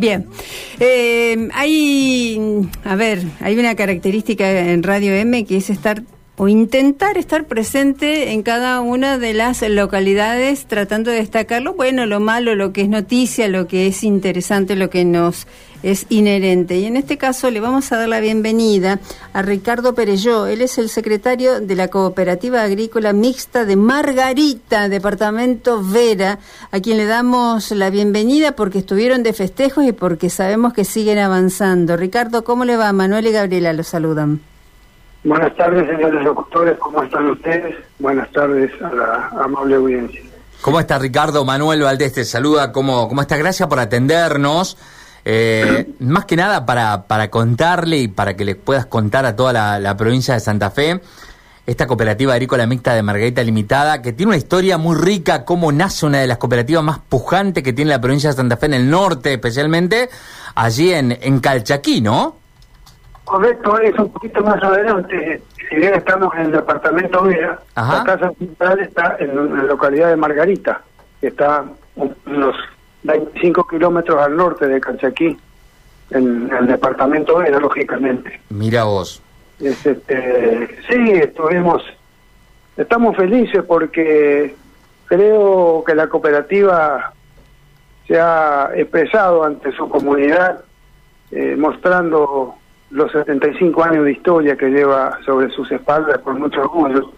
Bien, eh, hay, a ver, hay una característica en Radio M que es estar o intentar estar presente en cada una de las localidades tratando de destacar lo bueno, lo malo, lo que es noticia, lo que es interesante, lo que nos es inherente. Y en este caso le vamos a dar la bienvenida a Ricardo Perelló. Él es el secretario de la Cooperativa Agrícola Mixta de Margarita, departamento Vera, a quien le damos la bienvenida porque estuvieron de festejos y porque sabemos que siguen avanzando. Ricardo, ¿cómo le va? Manuel y Gabriela lo saludan. Buenas tardes, señores locutores, ¿cómo están ustedes? Buenas tardes a la amable audiencia. ¿Cómo está Ricardo? Manuel Valdés te saluda. ¿Cómo, cómo está? Gracias por atendernos. Eh, más que nada para, para contarle y para que le puedas contar a toda la, provincia de Santa Fe esta cooperativa agrícola mixta de Margarita Limitada, que tiene una historia muy rica, cómo nace una de las cooperativas más pujantes que tiene la provincia de Santa Fe en el norte, especialmente allí en, en Calchaquí, ¿no? Correcto, es un poquito más adelante. Si bien estamos en el departamento Vera, la casa central está en la localidad de Margarita, que está unos 25 kilómetros al norte de Calchaquí, en, el departamento Vera, lógicamente. Mira vos. este, sí, estuvimos, estamos felices porque creo que la cooperativa se ha expresado ante su comunidad, eh, mostrando los 75 años de historia que lleva sobre sus espaldas con mucho orgullo.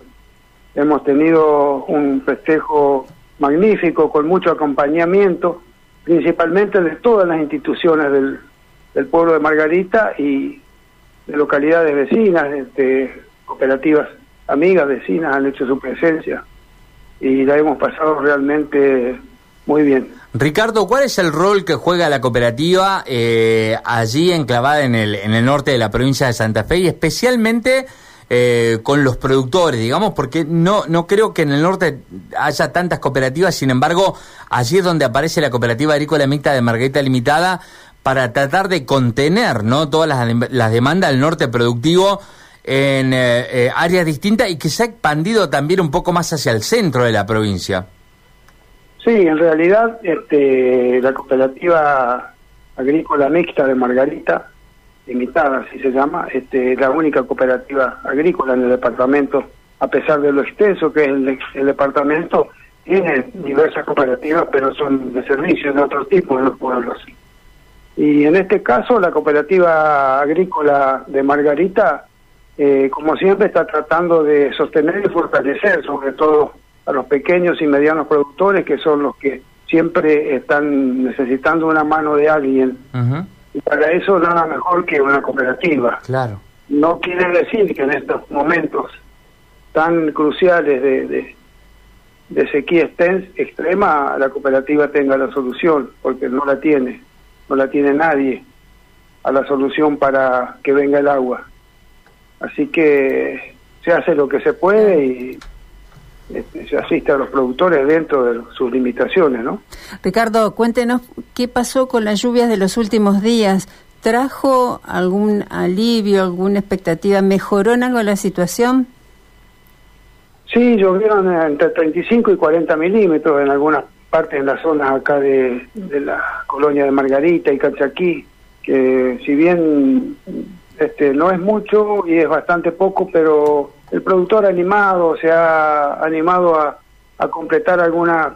Hemos tenido un festejo magnífico con mucho acompañamiento, principalmente de todas las instituciones del, del pueblo de Margarita y de localidades vecinas, de cooperativas amigas, vecinas han hecho su presencia y la hemos pasado realmente muy bien. Ricardo, ¿cuál es el rol que juega la cooperativa eh, allí enclavada en el, en el norte de la provincia de Santa Fe y especialmente eh, con los productores, digamos, porque no, no creo que en el norte haya tantas cooperativas, sin embargo, allí es donde aparece la cooperativa agrícola mixta de Margarita Limitada para tratar de contener ¿no? todas las, las demandas del norte productivo en eh, áreas distintas y que se ha expandido también un poco más hacia el centro de la provincia. Sí, en realidad este, la cooperativa agrícola mixta de Margarita, limitada así se llama, este, la única cooperativa agrícola en el departamento, a pesar de lo extenso que es el, departamento, tiene diversas cooperativas, pero son de servicios de otro tipo en los pueblos. Y en este caso, la cooperativa agrícola de Margarita, eh, como siempre, está tratando de sostener y fortalecer, sobre todo a los pequeños y medianos productores que son los que siempre están necesitando una mano de alguien. Y para eso nada mejor que una cooperativa. Claro. No quiere decir que en estos momentos tan cruciales de, de, de sequía extrema la cooperativa tenga la solución, porque no la tiene, no la tiene nadie a la solución para que venga el agua. Así que se hace lo que se puede y este, se asiste a los productores dentro de sus limitaciones, ¿no? Ricardo, cuéntenos qué pasó con las lluvias de los últimos días. ¿Trajo algún alivio, alguna expectativa? ¿Mejoró en algo la situación? Sí, llovieron entre 35 y 40 milímetros en algunas partes en las zonas acá de, de la colonia de Margarita y Cachaquí, que si bien este no es mucho y es bastante poco, pero el productor animado se ha animado a, completar alguna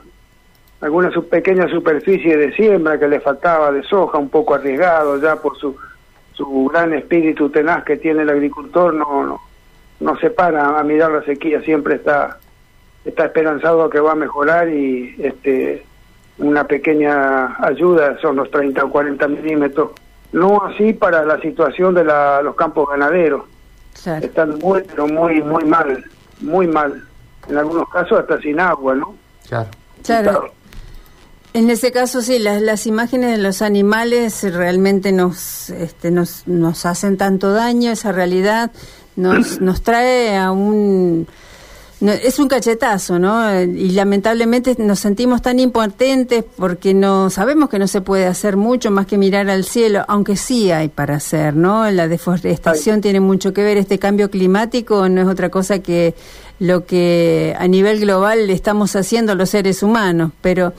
alguna su pequeña superficie de siembra que le faltaba de soja, un poco arriesgado ya por su su gran espíritu tenaz que tiene el agricultor, no no, no se para a mirar la sequía, siempre está está esperanzado que va a mejorar y este una pequeña ayuda son los 30 o 40 milímetros, no así para la situación de la, los campos ganaderos están muy, pero muy, muy mal, muy mal. En algunos casos hasta sin agua, ¿no? Claro. Claro. En ese caso, sí, las, las imágenes de los animales realmente nos, este, nos, nos hacen tanto daño, esa realidad nos, nos trae a un es un cachetazo, ¿no? Y lamentablemente nos sentimos tan impotentes porque no sabemos que no se puede hacer mucho más que mirar al cielo, aunque sí hay para hacer, ¿no? La deforestación tiene mucho que ver, este cambio climático no es otra cosa que lo que a nivel global estamos haciendo los seres humanos, pero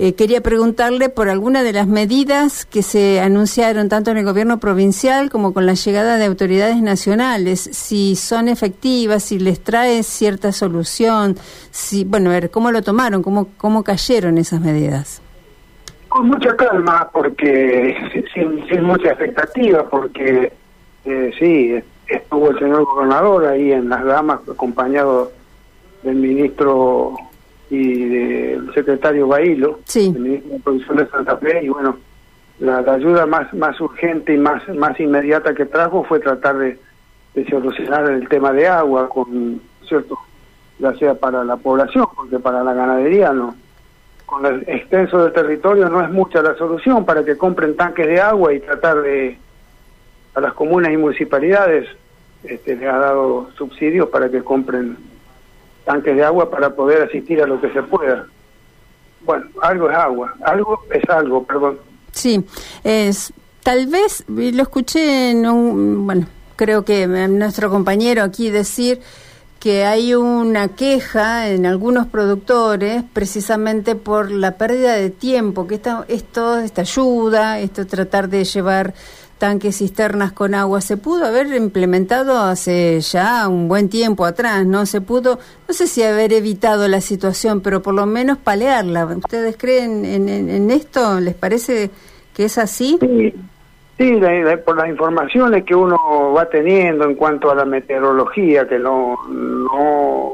eh, quería preguntarle por alguna de las medidas que se anunciaron tanto en el gobierno provincial como con la llegada de autoridades nacionales, si son efectivas, si les trae cierta solución, si, bueno, a ver, ¿cómo lo tomaron? ¿Cómo, cómo cayeron esas medidas? Con mucha calma, porque sin, sin mucha expectativa, porque eh, sí, estuvo el señor gobernador ahí en las damas acompañado del ministro y del secretario Bailo, el ministro de Producción de Santa Fe, y bueno, la, ayuda más más urgente y más más inmediata que trajo fue tratar de, de solucionar el tema de agua, con cierto, ya sea para la población, porque para la ganadería no. Con el extenso del territorio no es mucha la solución para que compren tanques de agua y tratar de a las comunas y municipalidades este, le ha dado subsidios para que compren tanques de agua para poder asistir a lo que se pueda. Bueno, algo es agua, algo es algo, perdón. Sí, es tal vez lo escuché en un, bueno, creo que nuestro compañero aquí decir que hay una queja en algunos productores precisamente por la pérdida de tiempo, que esta, esto, esta ayuda, esto tratar de llevar tanques cisternas con agua se pudo haber implementado hace ya un buen tiempo atrás, ¿no? Se pudo, no sé si haber evitado la situación, pero por lo menos palearla. ¿Ustedes creen en, esto? ¿Les parece que es así? Sí, sí por las informaciones que uno va teniendo en cuanto a la meteorología, que no, no,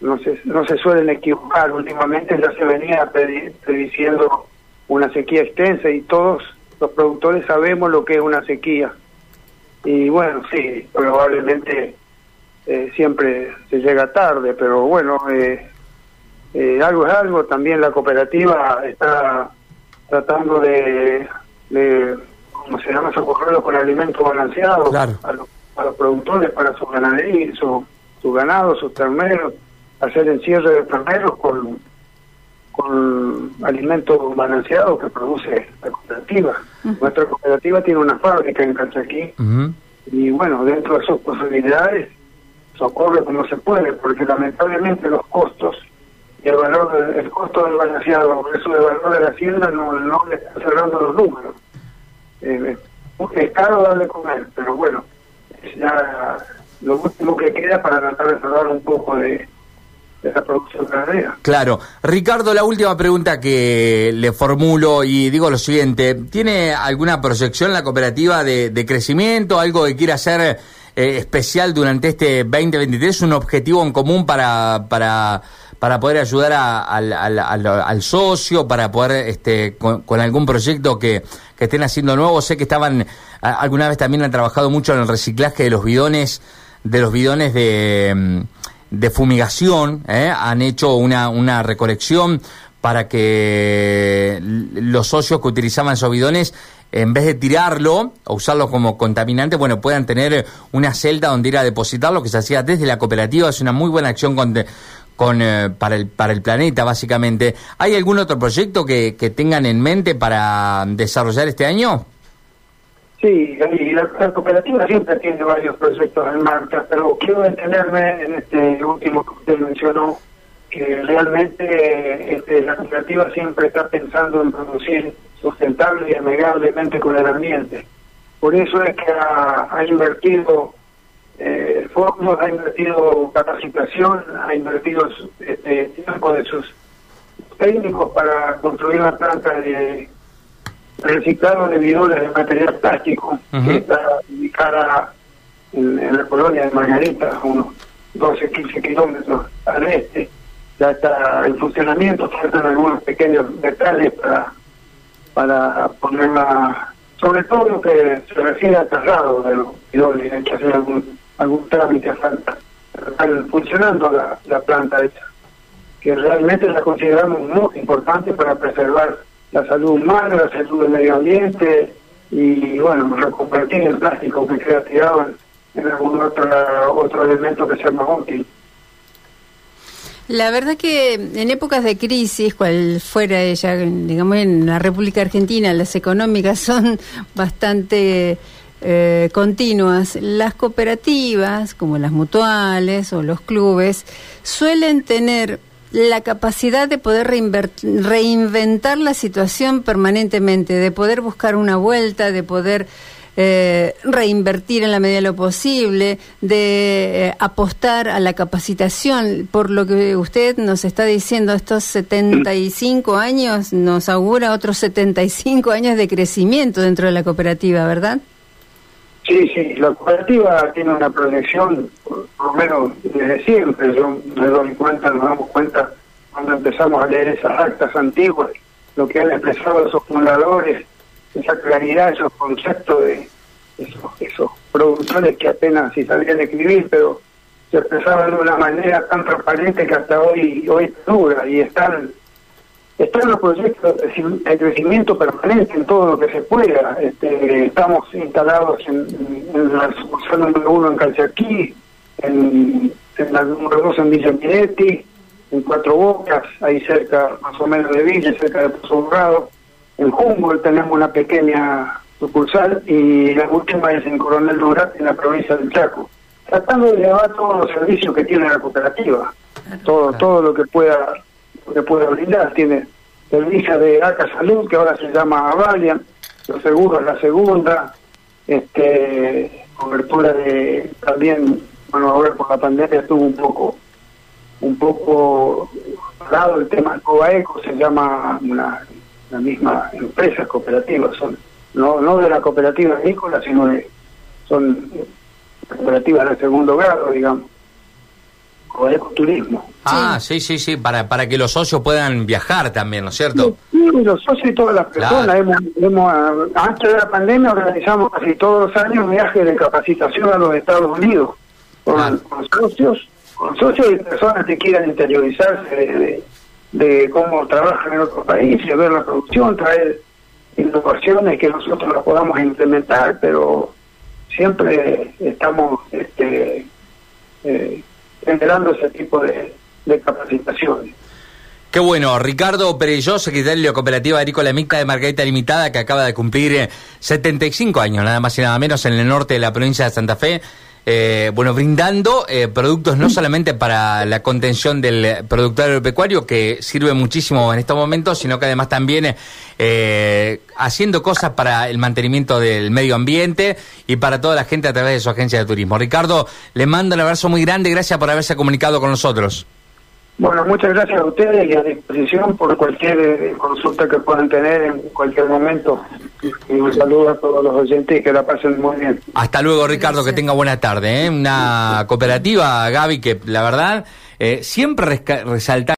no, se, no se suelen equivocar. Últimamente ya se venía prediciendo una sequía extensa y todos los productores sabemos lo que es una sequía. Y bueno, sí, probablemente eh, siempre se llega tarde, pero bueno, eh, eh, algo es algo. También la cooperativa está tratando de, de ¿cómo se llama? Socorrerlo con alimentos balanceados a, los, a los productores para su ganadería, su, su ganado, sus terneros, hacer encierre de terneros con con alimentos balanceados que produce la cooperativa. Nuestra cooperativa tiene una fábrica en Cachaquí y bueno, dentro de sus posibilidades socorre como se puede, porque lamentablemente los costos y el valor el costo del balanceado, eso del valor de la hacienda no, no le está cerrando los números. Eh, es caro darle comer, pero bueno, es ya lo último que queda para tratar de cerrar un poco de producción Claro. Ricardo, la última pregunta que le formulo y digo lo siguiente, ¿tiene alguna proyección la cooperativa de, crecimiento, algo que quiera hacer eh, especial durante este 2023, un objetivo en común para... para para poder ayudar al, socio, para poder, este, con, algún proyecto que, que, estén haciendo nuevo. Sé que estaban, alguna vez también han trabajado mucho en el reciclaje de los bidones, de los bidones de, mm, de fumigación, ¿eh? han hecho una, una recolección para que los socios que utilizaban esos bidones, en vez de tirarlo o usarlo como contaminante, bueno, puedan tener una celda donde ir a depositarlo, que se hacía desde la cooperativa, es una muy buena acción con, con, eh, para, el, para el planeta, básicamente. ¿Hay algún otro proyecto que, que tengan en mente para desarrollar este año? Sí, la, cooperativa siempre tiene varios proyectos en marcha, pero quiero detenerme en este último que usted mencionó, que realmente este, la cooperativa siempre está pensando en producir sustentable y amigablemente con el ambiente. Por eso es que ha, invertido eh, fondos, ha invertido capacitación, ha invertido este, tiempo de sus técnicos para construir una planta de reciclado de bidones de material plástico, que está ubicada en, la colonia de Margarita, unos 12, 15 kilómetros al este. Ya está en funcionamiento, faltan algunos pequeños detalles para, para ponerla, sobre todo lo que se refiere al traslado de los bidones, hay que hacer algún, algún trámite, falta. Está funcionando la, la planta esa, que realmente la consideramos muy importante para preservar la salud humana, la salud del medio ambiente y, bueno, reconvertir el plástico que queda tirado en, algún otro, otro elemento que sea más útil. La verdad que en épocas de crisis, cual fuera ella, digamos en la República Argentina, las económicas son bastante eh, continuas. Las cooperativas, como las mutuales o los clubes, suelen tener la capacidad de poder reinventar la situación permanentemente, de poder buscar una vuelta, de poder eh, reinvertir en la medida de lo posible, de eh, apostar a la capacitación. Por lo que usted nos está diciendo, estos 75 años nos augura otros 75 años de crecimiento dentro de la cooperativa, ¿verdad? Sí, sí, la cooperativa tiene una proyección, por lo menos desde siempre, yo me doy cuenta, nos damos cuenta cuando empezamos a leer esas actas antiguas, lo que han expresado esos fundadores, esa claridad, esos conceptos de esos, productores que apenas si sabían escribir, pero se expresaban de una manera tan transparente que hasta hoy hoy dura y están están los proyectos de crecimiento permanente en todo lo que se pueda. Este, estamos instalados en, la sucursal número uno en Calchaquí, en, en la número dos en Villa Minetti, en Cuatro Bocas, ahí cerca más o menos de Villa, cerca de Pozo En Humboldt tenemos una pequeña sucursal y la última es en Coronel Durat, en la provincia del Chaco, tratando de llevar todos los servicios que tiene la cooperativa, todo todo lo que pueda lo que pueda brindar. Tiene servicios de ACA Salud, que ahora se llama Avalian, los seguros la segunda, este cobertura de también, bueno, ahora por la pandemia estuvo un poco un poco parado el tema Cobaeco, se llama la misma empresa cooperativa, son no no de la cooperativa agrícola, sino de son cooperativas de segundo grado, digamos, o turismo. Ah, sí, sí, sí, para, para que los socios puedan viajar también, ¿no es cierto? Sí, los socios y todas las personas. Hemos, antes de la pandemia organizamos casi todos los años viajes de capacitación a los Estados Unidos con, socios, con socios y personas que quieran interiorizarse de, de, cómo trabajan en otros países, ver la producción, traer innovaciones que nosotros las podamos implementar, pero siempre estamos este, eh, generando ese tipo de, capacitaciones. Qué bueno, Ricardo Perelló, secretario de Cooperativa Agrícola Mixta de Margarita Limitada, que acaba de cumplir 75 años, nada más y nada menos, en el norte de la provincia de Santa Fe. Eh, bueno, brindando eh, productos no solamente para la contención del productor agropecuario, que sirve muchísimo en estos momentos, sino que además también eh, haciendo cosas para el mantenimiento del medio ambiente y para toda la gente a través de su agencia de turismo. Ricardo, le mando un abrazo muy grande, gracias por haberse comunicado con nosotros. Bueno, muchas gracias a ustedes y a disposición por cualquier eh, consulta que puedan tener en cualquier momento. Y un saludo a todos los oyentes y que la pasen muy bien. Hasta luego, Ricardo, que tenga buena tarde. ¿eh? Una cooperativa, Gaby, que la verdad eh, siempre resalta.